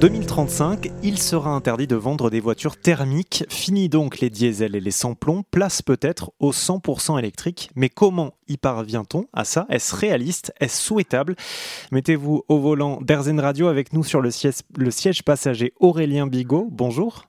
2035, il sera interdit de vendre des voitures thermiques. Fini donc les diesels et les sans-plomb. Place peut-être au 100% électrique. Mais comment y parvient-on à ça? Est-ce réaliste? Est-ce souhaitable? Mettez-vous au volant d'Airzen Radio avec nous sur le siège passager Aurélien Bigot. Bonjour.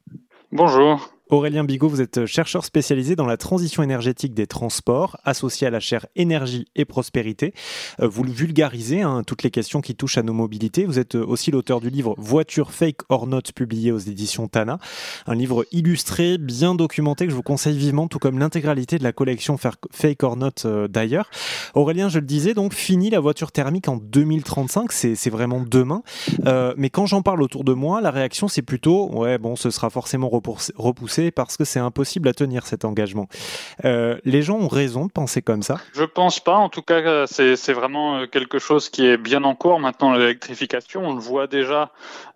Bonjour. Aurélien Bigot, vous êtes chercheur spécialisé dans la transition énergétique des transports, associé à la chaire Énergie et Prospérité. Euh, vous le vulgarisez, hein, toutes les questions qui touchent à nos mobilités. Vous êtes euh, aussi l'auteur du livre Voiture fake or not, publié aux éditions Tana. Un livre illustré, bien documenté, que je vous conseille vivement, tout comme l'intégralité de la collection Fake or not euh, d'ailleurs. Aurélien, je le disais, donc fini la voiture thermique en 2035, c'est vraiment demain. mais quand j'en parle autour de moi, la réaction c'est plutôt, ouais, bon, ce sera forcément repoussé parce que c'est impossible à tenir cet engagement. Euh, les gens ont raison de penser comme ça Je pense pas. En tout cas, c'est vraiment euh, quelque chose qui est bien en cours maintenant, l'électrification. On le voit déjà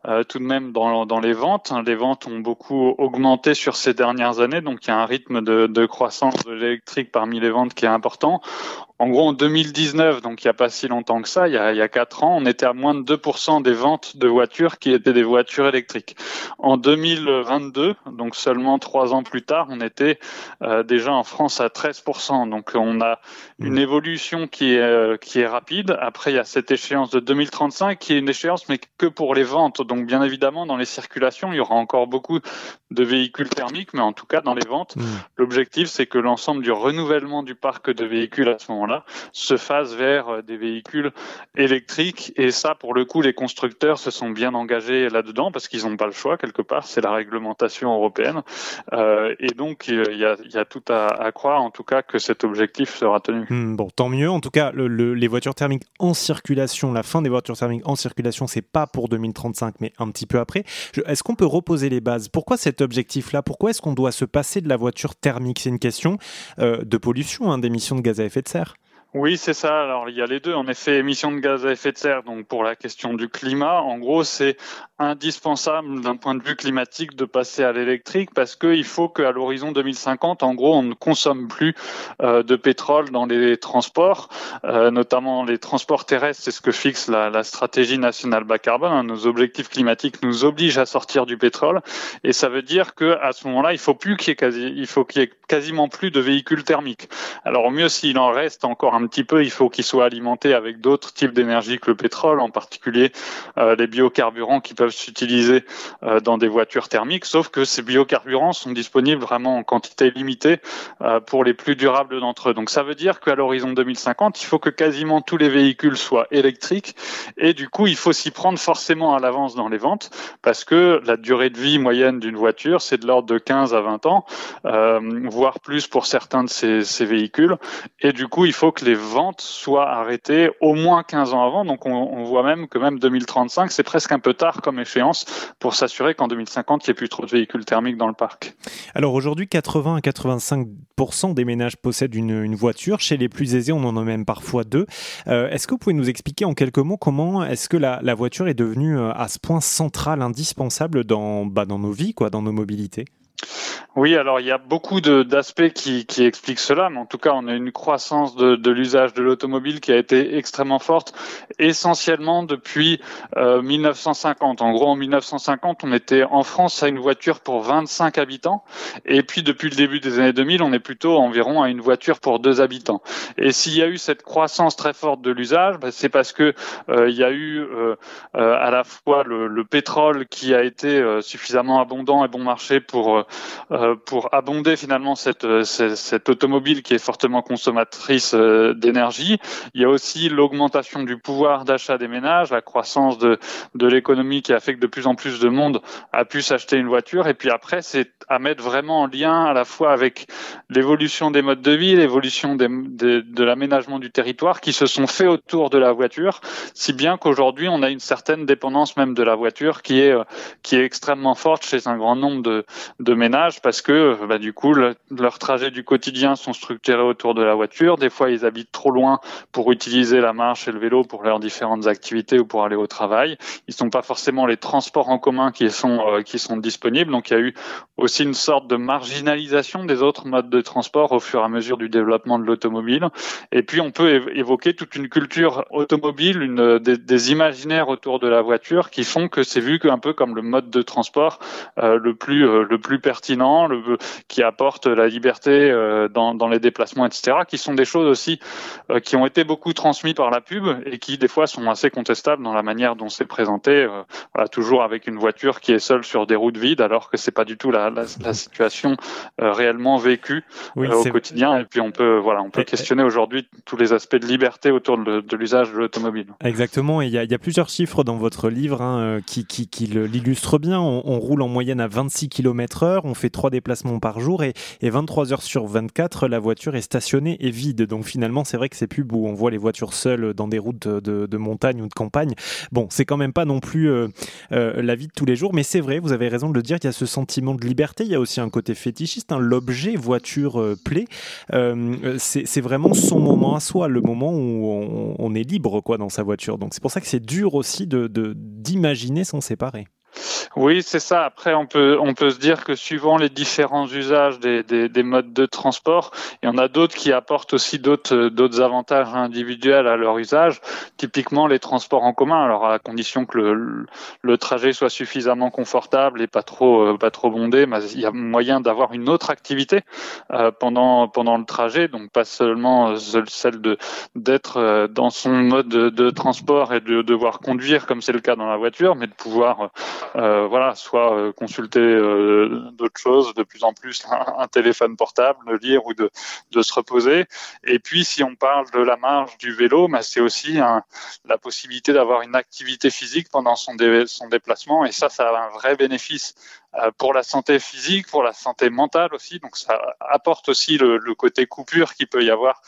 euh, tout de même dans, les ventes. Les ventes ont beaucoup augmenté sur ces dernières années, donc il y a un rythme de, de croissance de l'électrique parmi les ventes qui est important. En gros, en 2019, donc il n'y a pas si longtemps que ça, il y a, il y a 4 ans, on était à moins de 2% des ventes de voitures qui étaient des voitures électriques. En 2022, donc seulement 3 ans plus tard, on était euh, déjà en France à 13%. Donc on a une évolution qui est, euh, qui est rapide. Après, il y a cette échéance de 2035 qui est une échéance, mais que pour les ventes. Donc bien évidemment, dans les circulations, il y aura encore beaucoup de véhicules thermiques, mais en tout cas, dans les ventes, mmh. l'objectif, c'est que l'ensemble du renouvellement du parc de véhicules à ce moment se fasse vers euh, des véhicules électriques. Et ça, pour le coup, les constructeurs se sont bien engagés là-dedans parce qu'ils n'ont pas le choix quelque part. C'est la réglementation européenne. Euh, et donc, il y a, tout à, croire, en tout cas, que cet objectif sera tenu. Hmm, bon, tant mieux. En tout cas, les voitures thermiques en circulation, la fin des voitures thermiques en circulation, c'est pas pour 2035, mais un petit peu après. Est-ce qu'on peut reposer les bases? Pourquoi cet objectif-là? Pourquoi est-ce qu'on doit se passer de la voiture thermique? C'est une question euh, de pollution, hein, d'émissions de gaz à effet de serre. Oui, c'est ça. Alors, il y a les deux. En effet, émissions de gaz à effet de serre, donc pour la question du climat, en gros, c'est indispensable d'un point de vue climatique de passer à l'électrique parce qu'il faut qu'à l'horizon 2050, en gros, on ne consomme plus euh, de pétrole dans les transports, euh, notamment les transports terrestres. C'est ce que fixe la, stratégie nationale bas carbone. Hein. Nos objectifs climatiques nous obligent à sortir du pétrole, et ça veut dire que à ce moment-là, il faut plus qu'il y ait il faut qu'il y ait quasiment plus de véhicules thermiques. Alors, au mieux, s'il en reste encore un un petit peu, il faut qu'il soit alimenté avec d'autres types d'énergie que le pétrole, en particulier euh, les biocarburants qui peuvent s'utiliser euh, dans des voitures thermiques, sauf que ces biocarburants sont disponibles vraiment en quantité limitée euh, pour les plus durables d'entre eux. Donc ça veut dire qu'à l'horizon 2050, il faut que quasiment tous les véhicules soient électriques et du coup, il faut s'y prendre forcément à l'avance dans les ventes parce que la durée de vie moyenne d'une voiture, c'est de l'ordre de 15 à 20 ans, voire plus pour certains de ces, ces véhicules. Et du coup, il faut que les ventes soient arrêtées au moins 15 ans avant. Donc on, voit même que même 2035, c'est presque un peu tard comme échéance pour s'assurer qu'en 2050, il n'y ait plus trop de véhicules thermiques dans le parc. Alors aujourd'hui, 80 à 85% des ménages possèdent une, voiture. Chez les plus aisés, on en a même parfois deux. Euh, est-ce que vous pouvez nous expliquer en quelques mots comment est-ce que la, voiture est devenue euh, à ce point centrale, indispensable dans, bah, dans nos vies, quoi, dans nos mobilités? Oui, alors il y a beaucoup d'aspects qui, qui, expliquent cela, mais en tout cas, on a une croissance de, l'usage de l'automobile qui a été extrêmement forte, essentiellement depuis euh, 1950. En gros, en 1950, on était en France à une voiture pour 25 habitants, et puis depuis le début des années 2000, on est plutôt environ à une voiture pour deux habitants. Et s'il y a eu cette croissance très forte de l'usage, bah, c'est parce que euh, il y a eu euh, euh, à la fois le, le, pétrole qui a été suffisamment abondant et bon marché pour euh, pour abonder finalement cette, euh, cette, automobile qui est fortement consommatrice euh, d'énergie. Il y a aussi l'augmentation du pouvoir d'achat des ménages, la croissance de, de l'économie qui a fait que de plus en plus de monde a pu s'acheter une voiture. Et puis après, c'est à mettre vraiment en lien à la fois avec l'évolution des modes de vie, l'évolution des, de l'aménagement du territoire qui se sont faits autour de la voiture, si bien qu'aujourd'hui on a une certaine dépendance même de la voiture qui est qui est extrêmement forte chez un grand nombre de, de ménages parce que bah, du coup leurs trajets du quotidien sont structurés autour de la voiture. Des fois ils habitent trop loin pour utiliser la marche et le vélo pour leurs différentes activités ou pour aller au travail. Ils sont pas forcément les transports en commun qui sont euh, disponibles. Donc il y a eu aussi une sorte de marginalisation des autres modes de transport au fur et à mesure du développement de l'automobile. Et puis on peut évoquer toute une culture automobile, des, imaginaires autour de la voiture qui font que c'est vu un peu comme le mode de transport euh, euh, le plus pertinent, le, qui apporte la liberté euh, dans, dans les déplacements, etc. Qui sont des choses aussi qui ont été beaucoup transmis par la pub et qui des fois sont assez contestables dans la manière dont c'est présenté. voilà, toujours avec une voiture qui est seule sur des routes vides, alors que c'est pas du tout la, la, la situation réellement vécue au quotidien. Et puis on peut voilà, on peut questionner aujourd'hui tous les aspects de liberté autour de, de l'usage de l'automobile. Exactement. Et il y, y, a plusieurs chiffres dans votre livre hein, qui, qui, qui l'illustre bien. On, on, roule en moyenne à 26 km heure, on fait trois déplacements par jour et, et 23 heures sur 24, la voiture est stationnée et vide. Donc finalement, c'est vrai que c'est plus où on voit les voitures seules dans des routes de, de, montagne ou de campagne. Bon, c'est quand même pas non plus euh, euh, la vie de tous les jours, mais c'est vrai, vous avez raison de le dire, il y a ce sentiment de liberté, il y a aussi un côté fétichiste, hein, l'objet voiture euh, plaît. C'est vraiment son moment à soi, le moment où on, est libre quoi dans sa voiture. Donc c'est pour ça que c'est dur aussi de d'imaginer s'en séparer. Oui, c'est ça. Après, on peut, on peut se dire que suivant les différents usages des, des, des modes de transport, il y en a d'autres qui apportent aussi d'autres, d'autres avantages individuels à leur usage. Typiquement, les transports en commun. Alors, à condition que le, le trajet soit suffisamment confortable et pas trop, euh, pas trop bondé, il y a moyen d'avoir une autre activité euh, pendant, pendant le trajet. Donc, pas seulement euh, celle de, d'être euh, dans son mode de, de transport et de devoir conduire comme c'est le cas dans la voiture, mais de pouvoir euh, voilà, soit euh, consulter euh, d'autres choses, de plus en plus un, téléphone portable, lire ou de, de se reposer. Et puis, si on parle de la marge du vélo, bah, c'est aussi la possibilité d'avoir une activité physique pendant son, dé, son déplacement. Et ça, ça a un vrai bénéfice pour la santé physique, pour la santé mentale aussi. Donc ça apporte aussi le, le côté coupure qu'il peut y avoir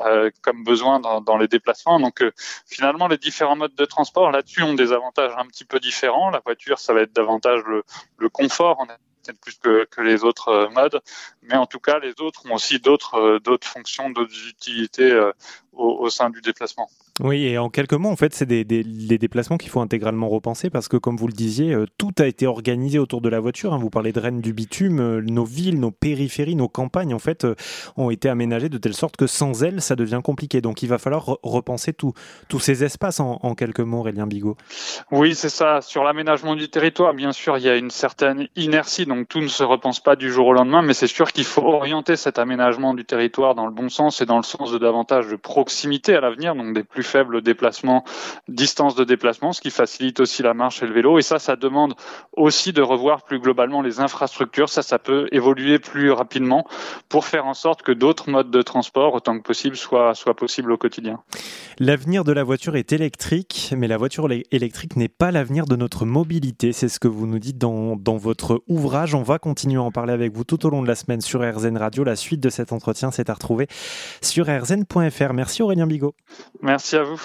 euh, comme besoin dans, dans, les déplacements. Donc euh, finalement, les différents modes de transport là-dessus ont des avantages un petit peu différents. La voiture, ça va être davantage le, le confort. On peut-être plus que, que, les autres euh, modes, mais en tout cas, les autres ont aussi d'autres euh, fonctions, d'autres utilités euh, au, au, sein du déplacement. Oui, et en quelques mots, en fait, c'est des, des, des, déplacements qu'il faut intégralement repenser parce que, comme vous le disiez, tout a été organisé autour de la voiture. Hein. Vous parlez de Rennes du bitume, nos villes, nos périphéries, nos campagnes, en fait, ont été aménagées de telle sorte que sans elles, ça devient compliqué. Donc, il va falloir repenser tous ces espaces en, en, quelques mots, Aurélien Bigot. Oui, c'est ça. Sur l'aménagement du territoire, bien sûr, il y a une certaine inertie donc tout ne se repense pas du jour au lendemain, mais c'est sûr qu'il faut orienter cet aménagement du territoire dans le bon sens et dans le sens de davantage de proximité à l'avenir, donc des plus faibles déplacements, distances de déplacement, ce qui facilite aussi la marche et le vélo. Et ça, ça demande aussi de revoir plus globalement les infrastructures. Ça, ça peut évoluer plus rapidement pour faire en sorte que d'autres modes de transport, autant que possible, soient, soient possibles au quotidien. L'avenir de la voiture est électrique, mais la voiture électrique n'est pas l'avenir de notre mobilité. C'est ce que vous nous dites dans, dans votre ouvrage. On va continuer à en parler avec vous tout au long de la semaine sur RZN Radio. La suite de cet entretien, c'est à retrouver sur rzn.fr. Merci Aurélien Bigot. Merci à vous.